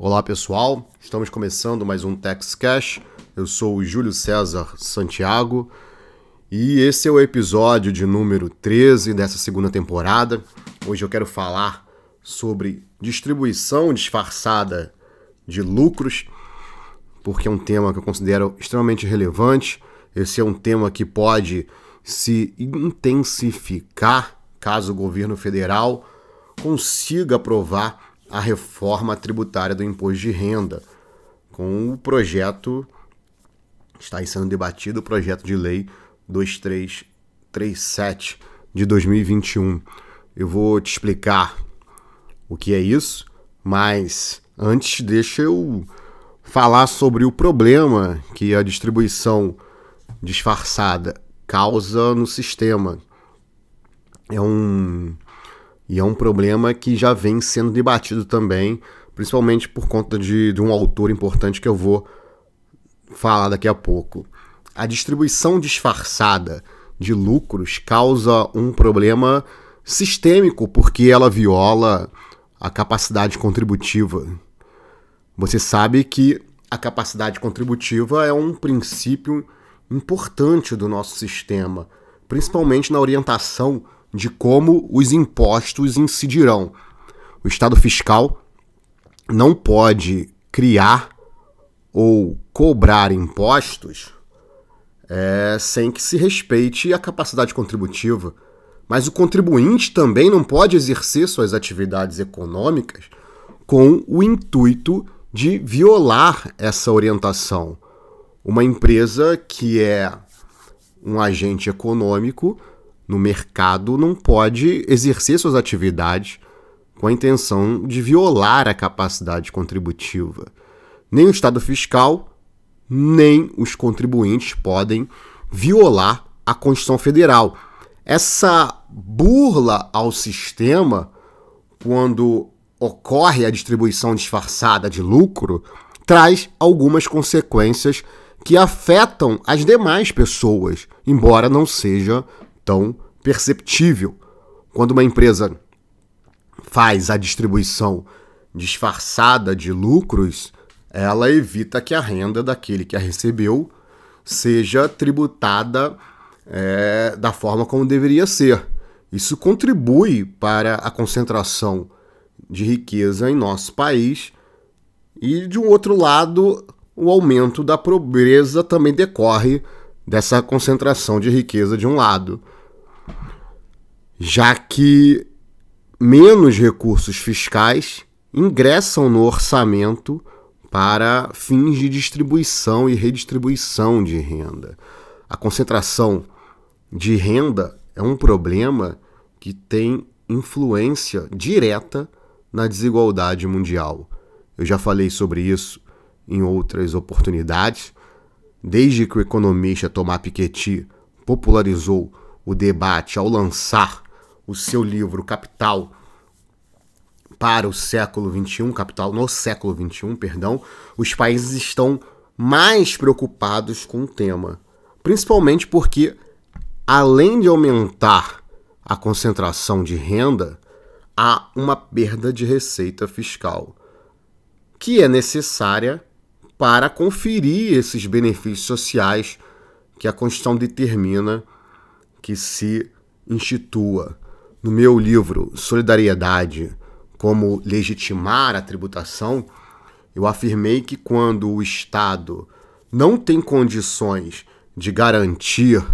Olá pessoal, estamos começando mais um Tex Cash. Eu sou o Júlio César Santiago e esse é o episódio de número 13 dessa segunda temporada. Hoje eu quero falar sobre distribuição disfarçada de lucros, porque é um tema que eu considero extremamente relevante. Esse é um tema que pode se intensificar caso o governo federal consiga aprovar a reforma tributária do imposto de renda, com o projeto está sendo debatido o projeto de lei 2337 de 2021. Eu vou te explicar o que é isso, mas antes deixa eu falar sobre o problema que a distribuição disfarçada causa no sistema. É um e é um problema que já vem sendo debatido também, principalmente por conta de, de um autor importante que eu vou falar daqui a pouco. A distribuição disfarçada de lucros causa um problema sistêmico porque ela viola a capacidade contributiva. Você sabe que a capacidade contributiva é um princípio importante do nosso sistema, principalmente na orientação de como os impostos incidirão. O Estado fiscal não pode criar ou cobrar impostos é, sem que se respeite a capacidade contributiva. Mas o contribuinte também não pode exercer suas atividades econômicas com o intuito de violar essa orientação. Uma empresa que é um agente econômico no mercado não pode exercer suas atividades com a intenção de violar a capacidade contributiva. Nem o Estado fiscal, nem os contribuintes podem violar a Constituição Federal. Essa burla ao sistema, quando ocorre a distribuição disfarçada de lucro, traz algumas consequências que afetam as demais pessoas, embora não seja tão perceptível. Quando uma empresa faz a distribuição disfarçada de lucros, ela evita que a renda daquele que a recebeu seja tributada é, da forma como deveria ser. Isso contribui para a concentração de riqueza em nosso país e, de um outro lado, o aumento da pobreza também decorre dessa concentração de riqueza de um lado já que menos recursos fiscais ingressam no orçamento para fins de distribuição e redistribuição de renda. A concentração de renda é um problema que tem influência direta na desigualdade mundial. Eu já falei sobre isso em outras oportunidades. Desde que o economista Thomas Piketty popularizou o debate ao lançar o seu livro Capital para o século XXI, Capital no século XXI, perdão, os países estão mais preocupados com o tema. Principalmente porque, além de aumentar a concentração de renda, há uma perda de receita fiscal, que é necessária para conferir esses benefícios sociais que a Constituição determina que se institua no meu livro Solidariedade como legitimar a tributação, eu afirmei que quando o Estado não tem condições de garantir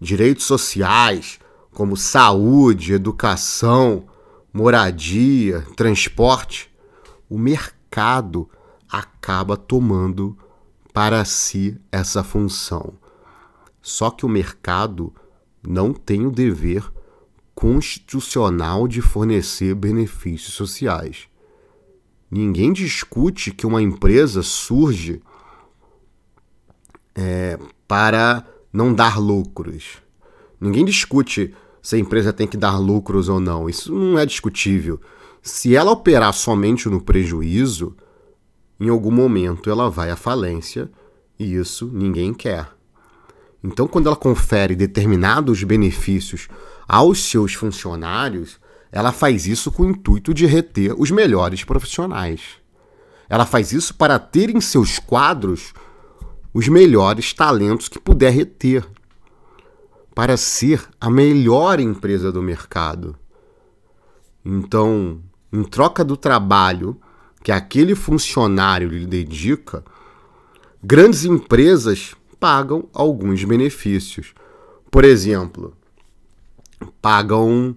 direitos sociais como saúde, educação, moradia, transporte, o mercado acaba tomando para si essa função. Só que o mercado não tem o dever constitucional de fornecer benefícios sociais. Ninguém discute que uma empresa surge é, para não dar lucros. Ninguém discute se a empresa tem que dar lucros ou não. Isso não é discutível. Se ela operar somente no prejuízo, em algum momento ela vai à falência e isso ninguém quer. Então, quando ela confere determinados benefícios aos seus funcionários, ela faz isso com o intuito de reter os melhores profissionais. Ela faz isso para ter em seus quadros os melhores talentos que puder reter, para ser a melhor empresa do mercado. Então, em troca do trabalho que aquele funcionário lhe dedica, grandes empresas pagam alguns benefícios. Por exemplo, pagam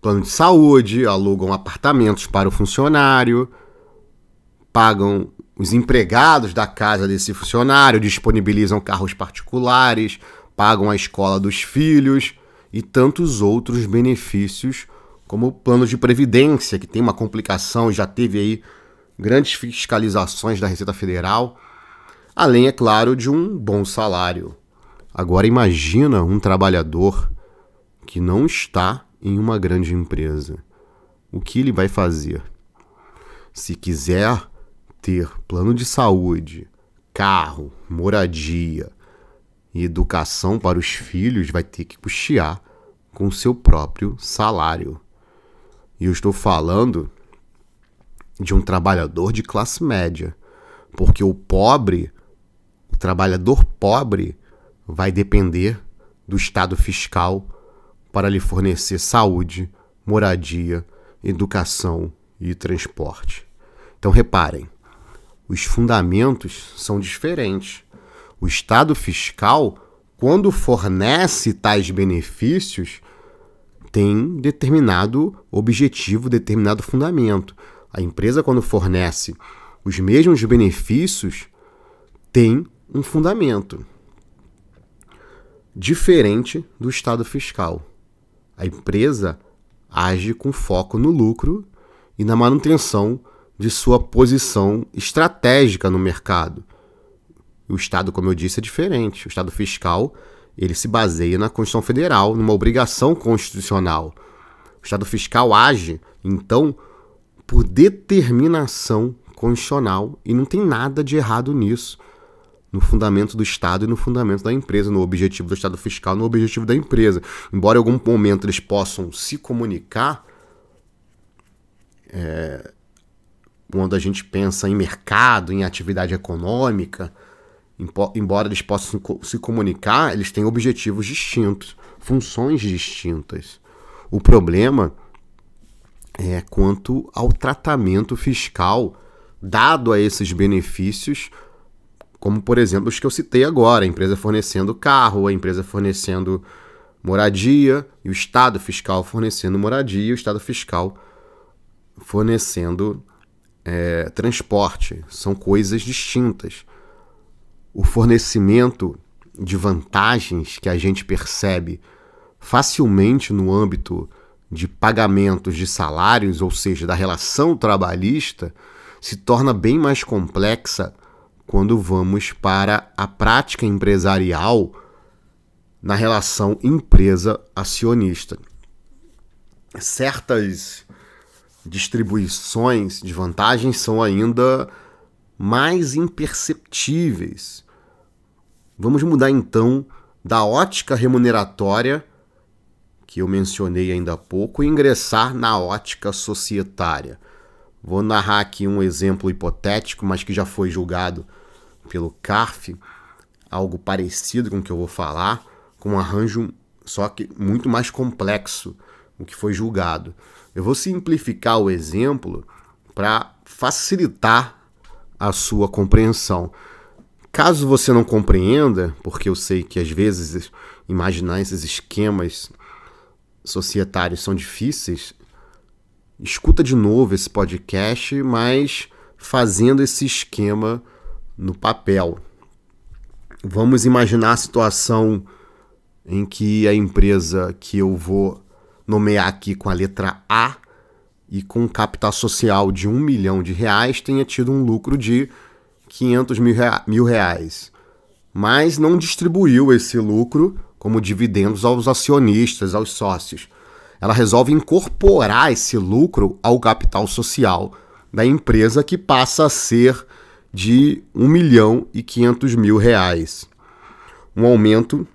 plano de saúde, alugam apartamentos para o funcionário, pagam os empregados da casa desse funcionário, disponibilizam carros particulares, pagam a escola dos filhos e tantos outros benefícios, como o plano de previdência, que tem uma complicação, já teve aí grandes fiscalizações da Receita Federal, além, é claro, de um bom salário. Agora imagina um trabalhador que não está em uma grande empresa. O que ele vai fazer? Se quiser ter plano de saúde, carro, moradia e educação para os filhos, vai ter que custear com seu próprio salário. E eu estou falando de um trabalhador de classe média, porque o pobre, o trabalhador pobre, vai depender do estado fiscal para lhe fornecer saúde, moradia, educação e transporte. Então reparem, os fundamentos são diferentes. O Estado fiscal, quando fornece tais benefícios, tem determinado objetivo, determinado fundamento. A empresa, quando fornece os mesmos benefícios, tem um fundamento diferente do Estado fiscal. A empresa age com foco no lucro e na manutenção de sua posição estratégica no mercado. O Estado, como eu disse, é diferente. O Estado fiscal ele se baseia na Constituição Federal, numa obrigação constitucional. O Estado fiscal age, então, por determinação constitucional e não tem nada de errado nisso. No fundamento do Estado e no fundamento da empresa, no objetivo do Estado fiscal, no objetivo da empresa. Embora em algum momento eles possam se comunicar, é, quando a gente pensa em mercado, em atividade econômica, embora eles possam se comunicar, eles têm objetivos distintos, funções distintas. O problema é quanto ao tratamento fiscal dado a esses benefícios, como por exemplo os que eu citei agora, a empresa fornecendo carro, a empresa fornecendo moradia e o Estado fiscal fornecendo moradia e o Estado fiscal fornecendo é, transporte. São coisas distintas. O fornecimento de vantagens que a gente percebe facilmente no âmbito de pagamentos de salários, ou seja, da relação trabalhista, se torna bem mais complexa quando vamos para a prática empresarial na relação empresa-acionista. Certas distribuições de vantagens são ainda mais imperceptíveis. Vamos mudar então da ótica remuneratória, que eu mencionei ainda há pouco, e ingressar na ótica societária. Vou narrar aqui um exemplo hipotético, mas que já foi julgado pelo CARF, algo parecido com o que eu vou falar, com um arranjo só que muito mais complexo o que foi julgado. Eu vou simplificar o exemplo para facilitar a sua compreensão. Caso você não compreenda, porque eu sei que às vezes imaginar esses esquemas societários são difíceis, escuta de novo esse podcast, mas fazendo esse esquema no papel. Vamos imaginar a situação em que a empresa que eu vou nomear aqui com a letra A e com capital social de um milhão de reais tenha tido um lucro de 500 mil reais, mas não distribuiu esse lucro como dividendos aos acionistas, aos sócios. Ela resolve incorporar esse lucro ao capital social da empresa que passa a ser de 1 milhão e 500 mil reais. Um aumento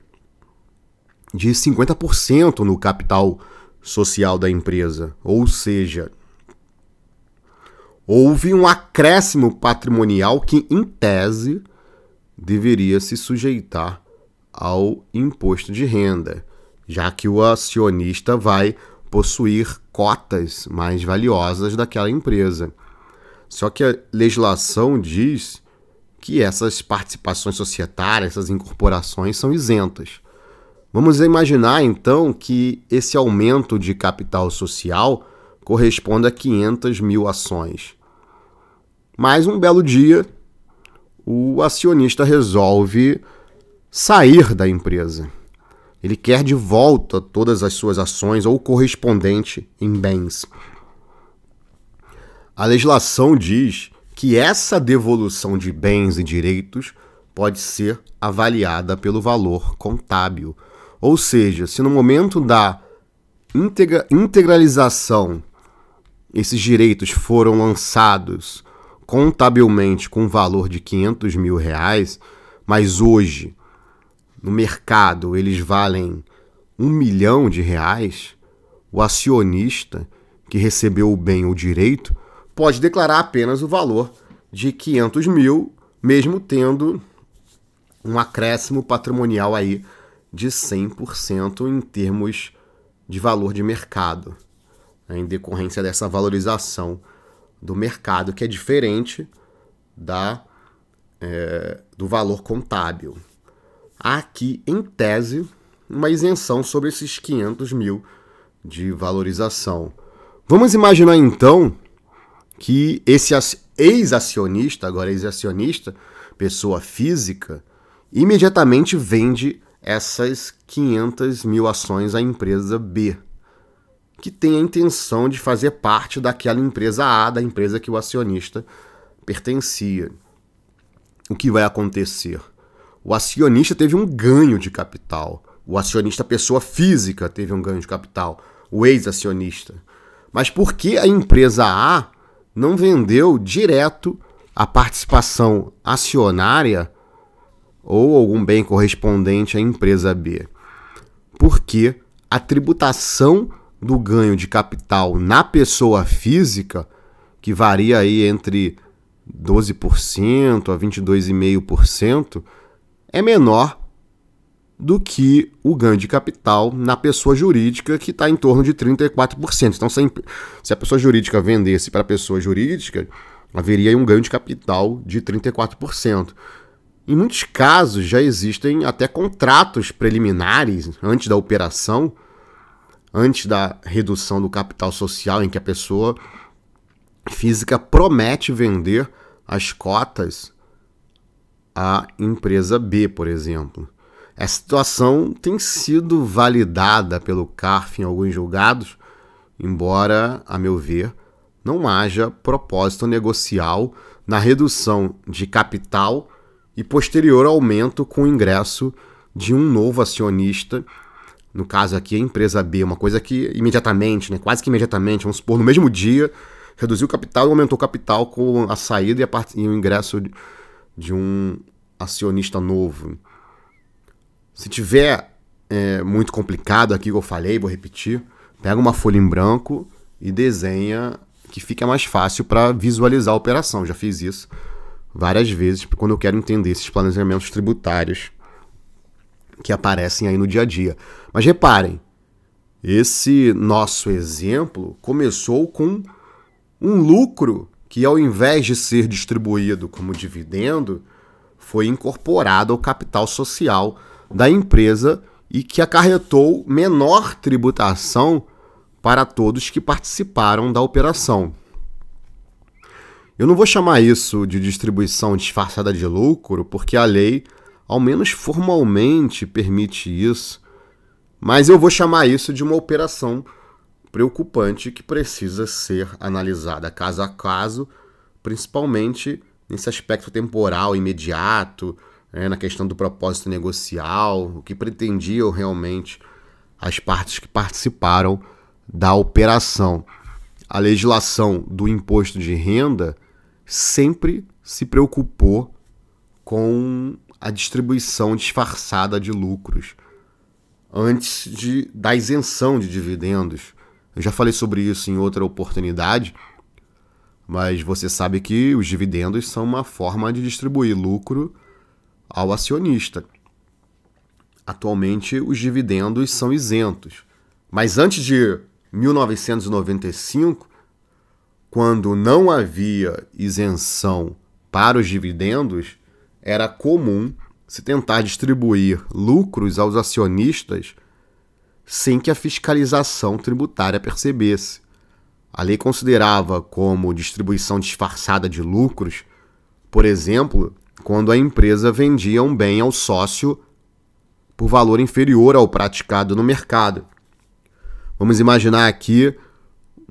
de 50% no capital social da empresa. Ou seja, houve um acréscimo patrimonial que, em tese, deveria se sujeitar ao imposto de renda, já que o acionista vai possuir cotas mais valiosas daquela empresa. Só que a legislação diz que essas participações societárias, essas incorporações são isentas. Vamos imaginar então que esse aumento de capital social corresponda a 500 mil ações. Mas um belo dia, o acionista resolve sair da empresa. Ele quer de volta todas as suas ações ou correspondente em bens. A legislação diz que essa devolução de bens e direitos pode ser avaliada pelo valor contábil. Ou seja, se no momento da integra integralização esses direitos foram lançados contabilmente com valor de 500 mil reais, mas hoje no mercado eles valem um milhão de reais, o acionista que recebeu o bem ou direito pode declarar apenas o valor de 500 mil, mesmo tendo um acréscimo patrimonial aí de 100% em termos de valor de mercado, né, em decorrência dessa valorização do mercado, que é diferente da, é, do valor contábil. Há aqui, em tese, uma isenção sobre esses 500 mil de valorização. Vamos imaginar então que esse ex-acionista, agora ex-acionista, pessoa física, imediatamente vende essas 500 mil ações à empresa B que tem a intenção de fazer parte daquela empresa A, da empresa que o acionista pertencia. O que vai acontecer? O acionista teve um ganho de capital. O acionista pessoa física teve um ganho de capital. O ex-acionista. Mas por que a empresa A não vendeu direto a participação acionária ou algum bem correspondente à empresa B? Porque a tributação do ganho de capital na pessoa física, que varia aí entre 12% a 22,5%, é menor do que o ganho de capital na pessoa jurídica, que está em torno de 34%. Então, se a pessoa jurídica vendesse para a pessoa jurídica, haveria um ganho de capital de 34%. Em muitos casos, já existem até contratos preliminares antes da operação antes da redução do capital social, em que a pessoa física promete vender as cotas à empresa B, por exemplo. Essa situação tem sido validada pelo CARF em alguns julgados, embora, a meu ver, não haja propósito negocial na redução de capital e posterior aumento com o ingresso de um novo acionista no caso aqui, a empresa B, uma coisa que imediatamente, né, quase que imediatamente, vamos supor, no mesmo dia, reduziu o capital e aumentou o capital com a saída e, a part... e o ingresso de, de um acionista novo. Se tiver é, muito complicado aqui que eu falei, vou repetir, pega uma folha em branco e desenha que fica mais fácil para visualizar a operação. Já fiz isso várias vezes quando eu quero entender esses planejamentos tributários que aparecem aí no dia a dia. Mas reparem, esse nosso exemplo começou com um lucro que, ao invés de ser distribuído como dividendo, foi incorporado ao capital social da empresa e que acarretou menor tributação para todos que participaram da operação. Eu não vou chamar isso de distribuição disfarçada de lucro, porque a lei ao menos formalmente permite isso, mas eu vou chamar isso de uma operação preocupante que precisa ser analisada caso a caso, principalmente nesse aspecto temporal imediato, né, na questão do propósito negocial, o que pretendiam realmente as partes que participaram da operação. A legislação do imposto de renda sempre se preocupou com a distribuição disfarçada de lucros antes de, da isenção de dividendos. Eu já falei sobre isso em outra oportunidade, mas você sabe que os dividendos são uma forma de distribuir lucro ao acionista. Atualmente, os dividendos são isentos, mas antes de 1995, quando não havia isenção para os dividendos, era comum se tentar distribuir lucros aos acionistas sem que a fiscalização tributária percebesse. A lei considerava como distribuição disfarçada de lucros, por exemplo, quando a empresa vendia um bem ao sócio por valor inferior ao praticado no mercado. Vamos imaginar aqui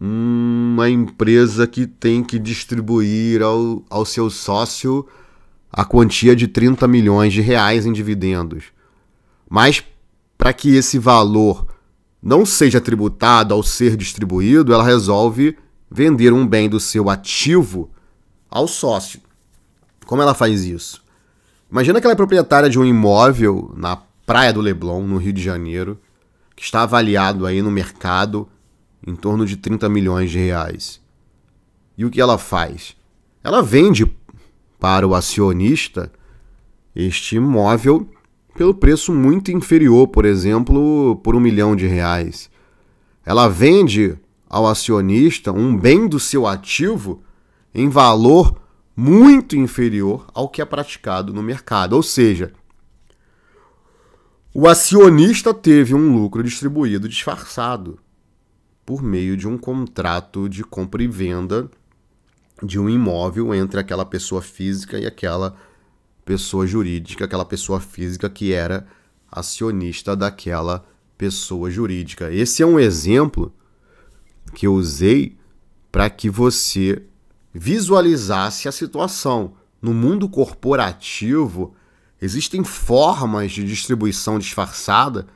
uma empresa que tem que distribuir ao, ao seu sócio a quantia de 30 milhões de reais em dividendos. Mas para que esse valor não seja tributado ao ser distribuído, ela resolve vender um bem do seu ativo ao sócio. Como ela faz isso? Imagina que ela é proprietária de um imóvel na Praia do Leblon, no Rio de Janeiro, que está avaliado aí no mercado em torno de 30 milhões de reais. E o que ela faz? Ela vende para o acionista este imóvel pelo preço muito inferior, por exemplo, por um milhão de reais. Ela vende ao acionista um bem do seu ativo em valor muito inferior ao que é praticado no mercado. Ou seja, o acionista teve um lucro distribuído disfarçado por meio de um contrato de compra e venda de um imóvel entre aquela pessoa física e aquela pessoa jurídica, aquela pessoa física que era acionista daquela pessoa jurídica. Esse é um exemplo que eu usei para que você visualizasse a situação. No mundo corporativo, existem formas de distribuição disfarçada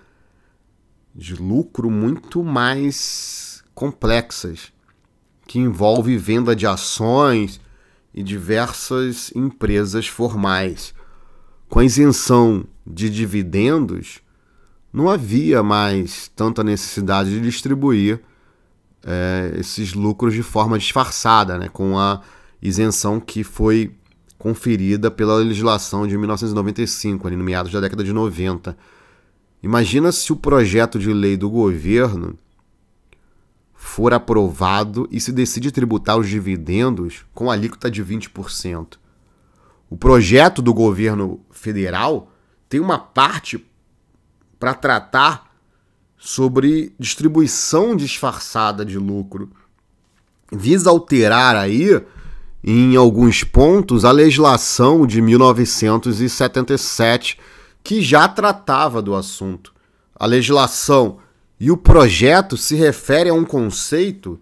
de lucro muito mais complexas, que envolve venda de ações, e diversas empresas formais. Com a isenção de dividendos, não havia mais tanta necessidade de distribuir é, esses lucros de forma disfarçada, né, com a isenção que foi conferida pela legislação de 1995, ali no meados da década de 90. Imagina se o projeto de lei do governo for aprovado e se decide tributar os dividendos com alíquota de 20%. O projeto do governo federal tem uma parte para tratar sobre distribuição disfarçada de lucro. Visa alterar aí, em alguns pontos, a legislação de 1977, que já tratava do assunto. A legislação e o projeto se refere a um conceito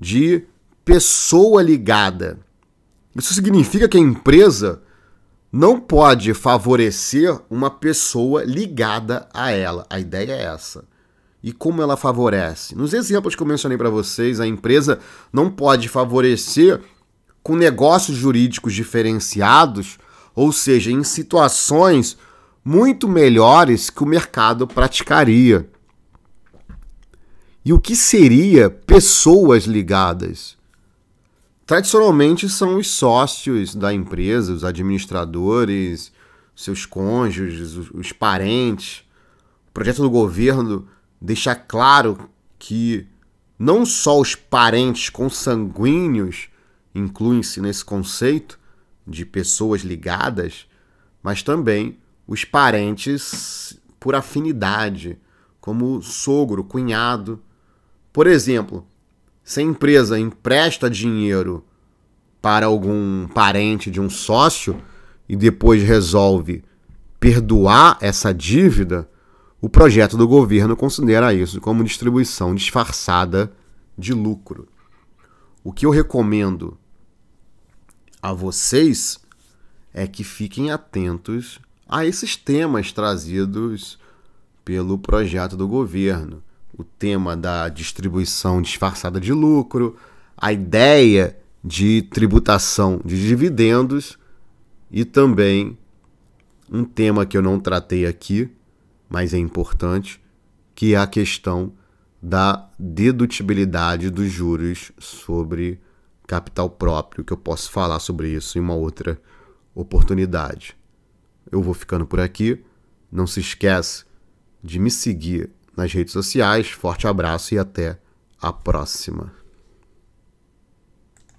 de pessoa ligada. Isso significa que a empresa não pode favorecer uma pessoa ligada a ela. A ideia é essa. E como ela favorece? Nos exemplos que eu mencionei para vocês, a empresa não pode favorecer com negócios jurídicos diferenciados, ou seja, em situações muito melhores que o mercado praticaria. E o que seria pessoas ligadas? Tradicionalmente são os sócios da empresa, os administradores, seus cônjuges, os parentes. O projeto do governo deixa claro que não só os parentes consanguíneos incluem-se nesse conceito de pessoas ligadas, mas também os parentes por afinidade, como sogro, cunhado, por exemplo, se a empresa empresta dinheiro para algum parente de um sócio e depois resolve perdoar essa dívida, o projeto do governo considera isso como distribuição disfarçada de lucro. O que eu recomendo a vocês é que fiquem atentos a esses temas trazidos pelo projeto do governo o tema da distribuição disfarçada de lucro, a ideia de tributação de dividendos e também um tema que eu não tratei aqui, mas é importante, que é a questão da dedutibilidade dos juros sobre capital próprio, que eu posso falar sobre isso em uma outra oportunidade. Eu vou ficando por aqui. Não se esquece de me seguir nas redes sociais. Forte abraço e até a próxima.